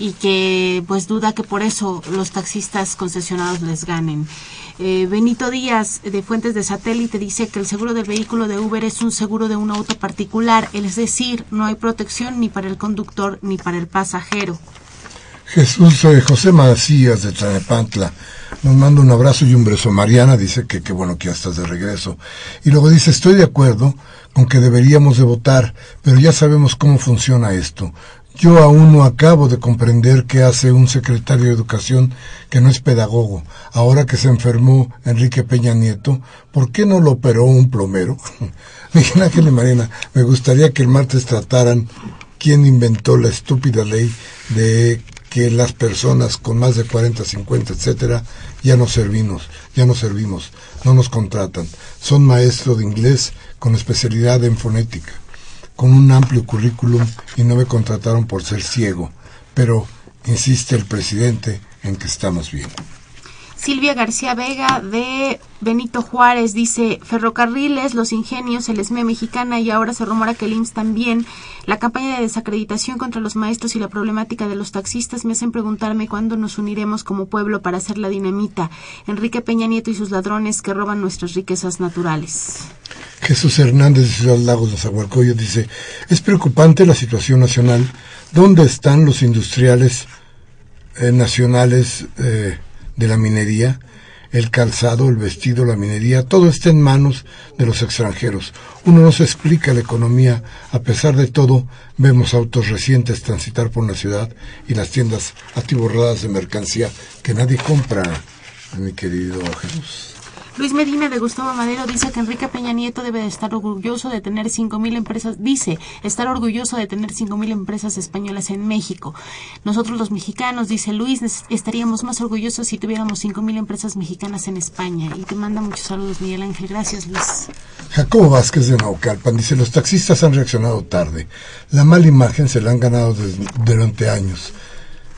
y que pues duda que por eso los taxistas concesionados les ganen. Eh, Benito Díaz de Fuentes de Satélite dice que el seguro del vehículo de Uber es un seguro de un auto particular, es decir, no hay protección ni para el conductor ni para el pasajero. Jesús soy José Macías de Tlanepantla nos manda un abrazo y un beso. Mariana dice que qué bueno que ya estás de regreso. Y luego dice, estoy de acuerdo con que deberíamos de votar, pero ya sabemos cómo funciona esto. Yo aún no acabo de comprender qué hace un secretario de Educación que no es pedagogo. Ahora que se enfermó Enrique Peña Nieto, ¿por qué no lo operó un plomero? [LAUGHS] Miguel Ángel y Marina, me gustaría que el martes trataran quién inventó la estúpida ley de que las personas con más de 40, 50, etcétera, ya no servimos, ya no servimos, no nos contratan. Son maestros de inglés con especialidad en fonética con un amplio currículum y no me contrataron por ser ciego, pero insiste el presidente en que estamos bien. Silvia García Vega de Benito Juárez dice ferrocarriles, los ingenios, el ESME mexicana y ahora se rumora que el IMSS también. La campaña de desacreditación contra los maestros y la problemática de los taxistas me hacen preguntarme cuándo nos uniremos como pueblo para hacer la dinamita. Enrique Peña Nieto y sus ladrones que roban nuestras riquezas naturales. Jesús Hernández de Ciudad Lagos de Zahualcoyo dice, es preocupante la situación nacional. ¿Dónde están los industriales eh, nacionales eh, de la minería? El calzado, el vestido, la minería, todo está en manos de los extranjeros. Uno no se explica la economía. A pesar de todo, vemos autos recientes transitar por la ciudad y las tiendas atiborradas de mercancía que nadie compra, mi querido Jesús. Luis Medina de Gustavo Madero dice que Enrique Peña Nieto debe estar orgulloso de tener 5.000 empresas, dice estar orgulloso de tener 5.000 empresas españolas en México. Nosotros los mexicanos, dice Luis, estaríamos más orgullosos si tuviéramos 5.000 empresas mexicanas en España. Y te manda muchos saludos, Miguel Ángel. Gracias, Luis. Jacobo Vázquez de Naucalpan dice, los taxistas han reaccionado tarde. La mala imagen se la han ganado durante años.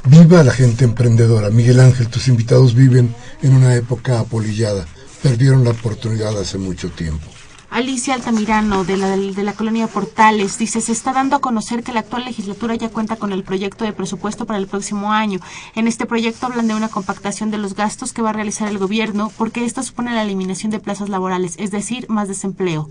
Viva la gente emprendedora. Miguel Ángel, tus invitados viven en una época apolillada perdieron la oportunidad hace mucho tiempo. Alicia Altamirano, de la, de la colonia Portales, dice, se está dando a conocer que la actual legislatura ya cuenta con el proyecto de presupuesto para el próximo año. En este proyecto hablan de una compactación de los gastos que va a realizar el gobierno porque esto supone la eliminación de plazas laborales, es decir, más desempleo.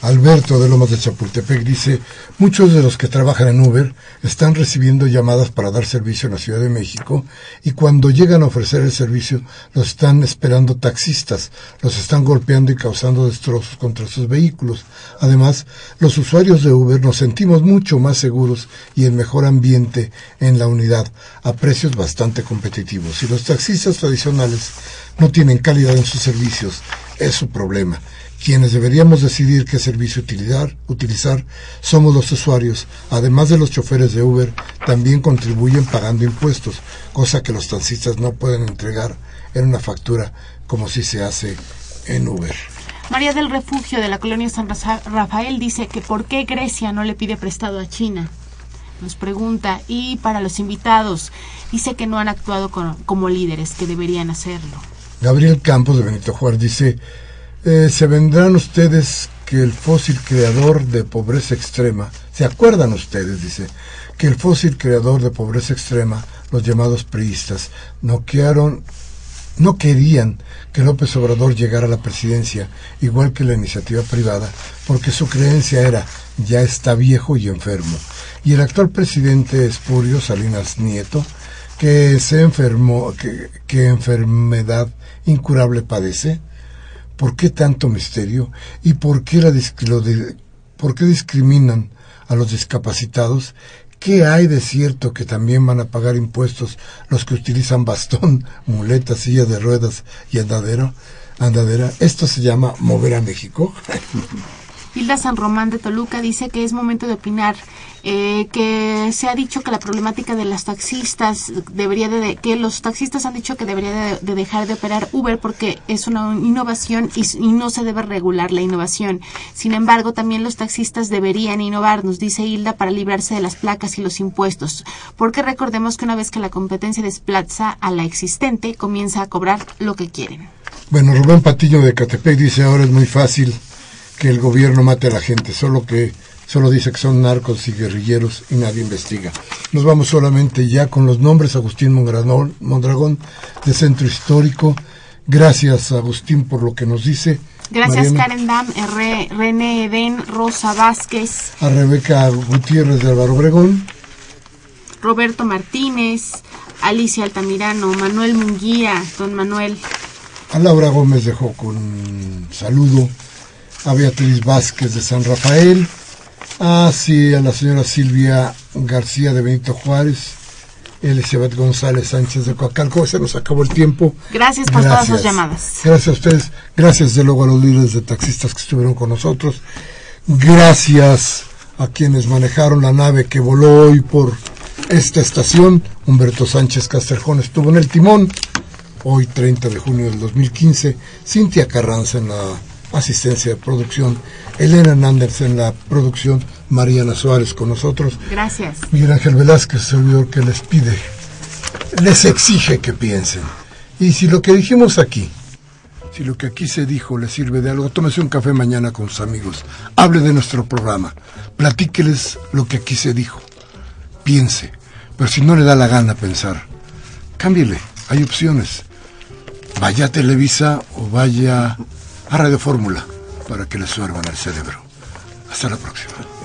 Alberto de Lomas de Chapultepec dice, muchos de los que trabajan en Uber están recibiendo llamadas para dar servicio en la Ciudad de México y cuando llegan a ofrecer el servicio los están esperando taxistas, los están golpeando y causando destrozos contra sus vehículos. Además, los usuarios de Uber nos sentimos mucho más seguros y en mejor ambiente en la unidad, a precios bastante competitivos. Si los taxistas tradicionales no tienen calidad en sus servicios, es su problema quienes deberíamos decidir qué servicio utilizar, utilizar somos los usuarios. Además de los choferes de Uber, también contribuyen pagando impuestos, cosa que los taxistas no pueden entregar en una factura como si se hace en Uber. María del Refugio de la colonia San Rafael dice que por qué Grecia no le pide prestado a China. Nos pregunta. Y para los invitados, dice que no han actuado como líderes, que deberían hacerlo. Gabriel Campos de Benito Juárez dice, eh, se vendrán ustedes que el fósil creador de pobreza extrema, ¿se acuerdan ustedes? Dice, que el fósil creador de pobreza extrema, los llamados priistas, no, no querían que López Obrador llegara a la presidencia, igual que la iniciativa privada, porque su creencia era, ya está viejo y enfermo. Y el actual presidente Espurio Salinas Nieto, que se enfermó, que, que enfermedad incurable padece, ¿Por qué tanto misterio? ¿Y por qué, la, por qué discriminan a los discapacitados? ¿Qué hay de cierto que también van a pagar impuestos los que utilizan bastón, [LAUGHS] muleta, silla de ruedas y andadero, andadera? Esto se llama mover a México. [LAUGHS] Hilda San Román de Toluca dice que es momento de opinar eh, que se ha dicho que la problemática de las taxistas debería de, que los taxistas han dicho que debería de, dejar de operar Uber porque es una innovación y, y, no se debe regular la innovación. Sin embargo, también los taxistas deberían innovar, nos dice Hilda, para librarse de las placas y los impuestos, porque recordemos que una vez que la competencia desplaza a la existente, comienza a cobrar lo que quieren. Bueno, Rubén Patillo de Catepec dice ahora es muy fácil que el gobierno mate a la gente, solo que solo dice que son narcos y guerrilleros y nadie investiga. Nos vamos solamente ya con los nombres. Agustín Mondragón, de Centro Histórico. Gracias, Agustín, por lo que nos dice. Gracias, Karen Dam, René Eden, Rosa Vázquez. A Rebeca Gutiérrez de Álvaro Obregón. Roberto Martínez, Alicia Altamirano, Manuel Munguía, don Manuel. A Laura Gómez dejó con un saludo. A Beatriz Vázquez de San Rafael Ah, sí, a la señora Silvia García de Benito Juárez, Elizabeth González Sánchez de Coacalco. Se nos acabó el tiempo. Gracias por todas las llamadas. Gracias a ustedes. Gracias de luego a los líderes de taxistas que estuvieron con nosotros. Gracias a quienes manejaron la nave que voló hoy por esta estación. Humberto Sánchez Castrejón estuvo en el timón. Hoy, 30 de junio del 2015. Cintia Carranza en la asistencia de producción Elena Nández en la producción, Mariana Suárez con nosotros. Gracias. Miguel Ángel Velázquez, servidor que les pide, les exige que piensen. Y si lo que dijimos aquí, si lo que aquí se dijo le sirve de algo, tómese un café mañana con sus amigos, hable de nuestro programa, platíqueles lo que aquí se dijo, piense, pero si no le da la gana pensar, cámbiele, hay opciones. Vaya a Televisa o vaya a Radio Fórmula para que le suervan el cerebro. Hasta la próxima.